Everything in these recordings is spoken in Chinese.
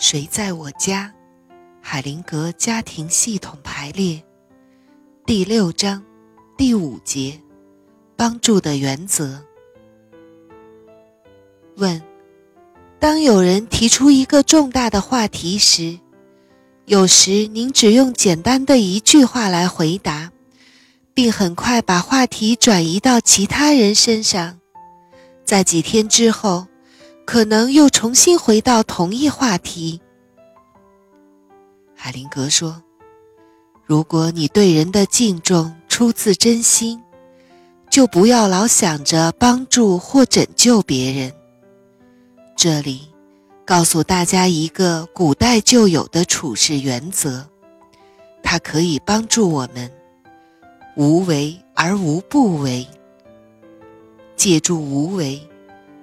谁在我家？海灵格家庭系统排列第六章第五节：帮助的原则。问：当有人提出一个重大的话题时，有时您只用简单的一句话来回答，并很快把话题转移到其他人身上。在几天之后，可能又重新回到同一话题。海灵格说：“如果你对人的敬重出自真心，就不要老想着帮助或拯救别人。”这里告诉大家一个古代就有的处事原则，它可以帮助我们无为而无不为。借助无为，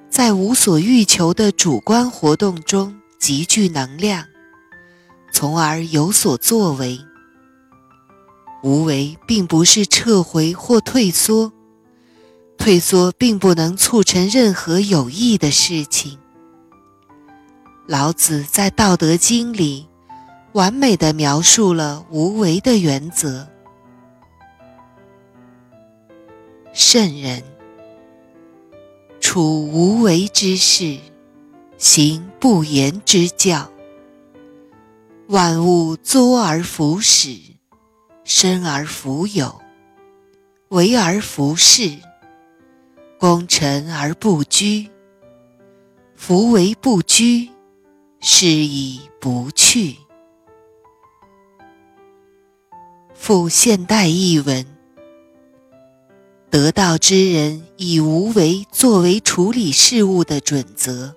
在无所欲求的主观活动中集聚能量，从而有所作为。无为并不是撤回或退缩，退缩并不能促成任何有益的事情。老子在《道德经》里完美的描述了无为的原则。圣人。处无为之事，行不言之教。万物作而弗始，生而弗有，为而弗恃，功成而不居。夫为不居，是以不去。附现代译文。得道之人以无为作为处理事物的准则，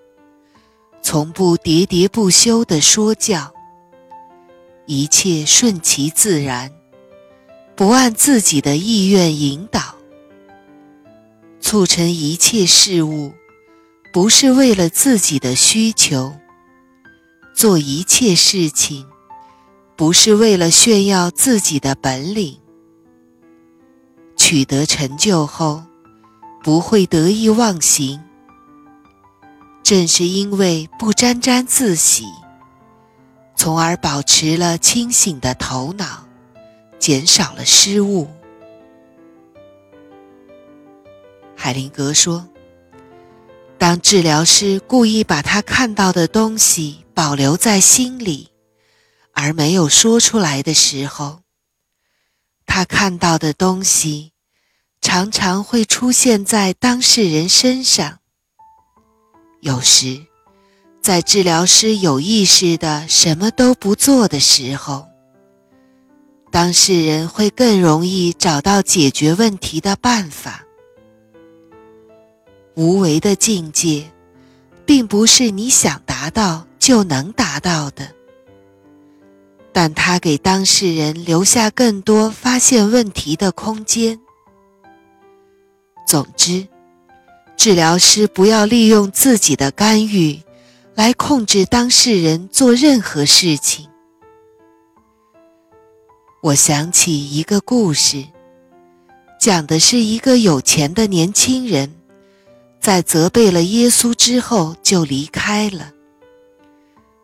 从不喋喋不休地说教，一切顺其自然，不按自己的意愿引导，促成一切事物，不是为了自己的需求，做一切事情，不是为了炫耀自己的本领。取得成就后，不会得意忘形。正是因为不沾沾自喜，从而保持了清醒的头脑，减少了失误。海灵格说：“当治疗师故意把他看到的东西保留在心里，而没有说出来的时候，他看到的东西。”常常会出现在当事人身上。有时，在治疗师有意识的什么都不做的时候，当事人会更容易找到解决问题的办法。无为的境界，并不是你想达到就能达到的，但它给当事人留下更多发现问题的空间。总之，治疗师不要利用自己的干预来控制当事人做任何事情。我想起一个故事，讲的是一个有钱的年轻人，在责备了耶稣之后就离开了。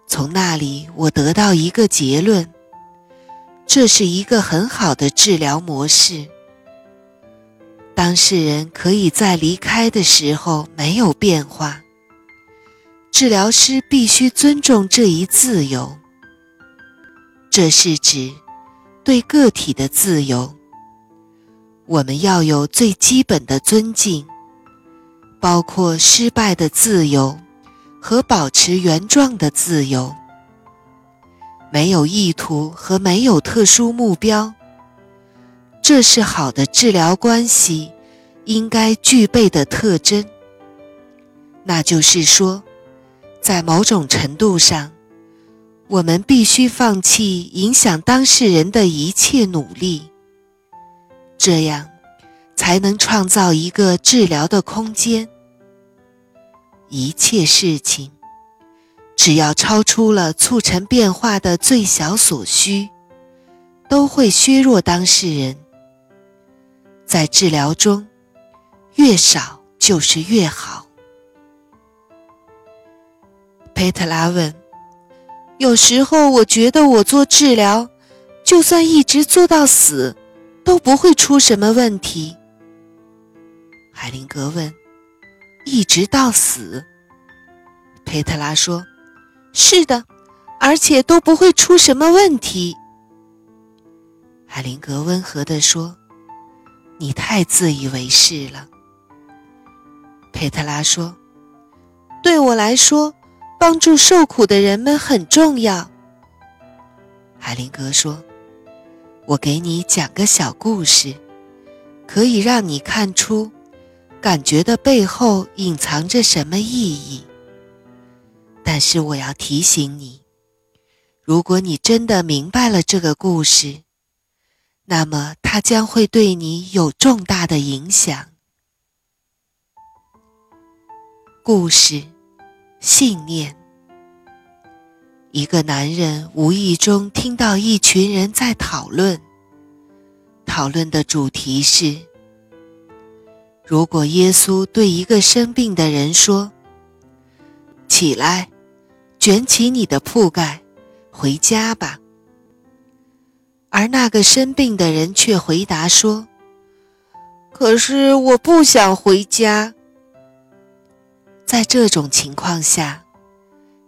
从那里，我得到一个结论：这是一个很好的治疗模式。当事人可以在离开的时候没有变化。治疗师必须尊重这一自由。这是指对个体的自由。我们要有最基本的尊敬，包括失败的自由和保持原状的自由。没有意图和没有特殊目标。这是好的治疗关系应该具备的特征。那就是说，在某种程度上，我们必须放弃影响当事人的一切努力，这样才能创造一个治疗的空间。一切事情，只要超出了促成变化的最小所需，都会削弱当事人。在治疗中，越少就是越好。佩特拉问：“有时候我觉得我做治疗，就算一直做到死，都不会出什么问题。海灵格问：“一直到死？”佩特拉说：“是的，而且都不会出什么问题。”海灵格温和地说：“你太自以为是了。”佩特拉说：“对我来说。”帮助受苦的人们很重要。海灵格说：“我给你讲个小故事，可以让你看出感觉的背后隐藏着什么意义。但是我要提醒你，如果你真的明白了这个故事，那么它将会对你有重大的影响。”故事。信念。一个男人无意中听到一群人在讨论，讨论的主题是：如果耶稣对一个生病的人说：“起来，卷起你的铺盖，回家吧。”而那个生病的人却回答说：“可是我不想回家。”在这种情况下，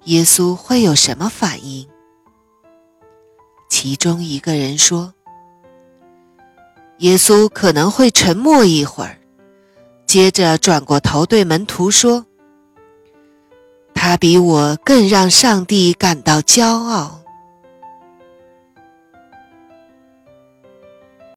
耶稣会有什么反应？其中一个人说：“耶稣可能会沉默一会儿，接着转过头对门徒说：‘他比我更让上帝感到骄傲。’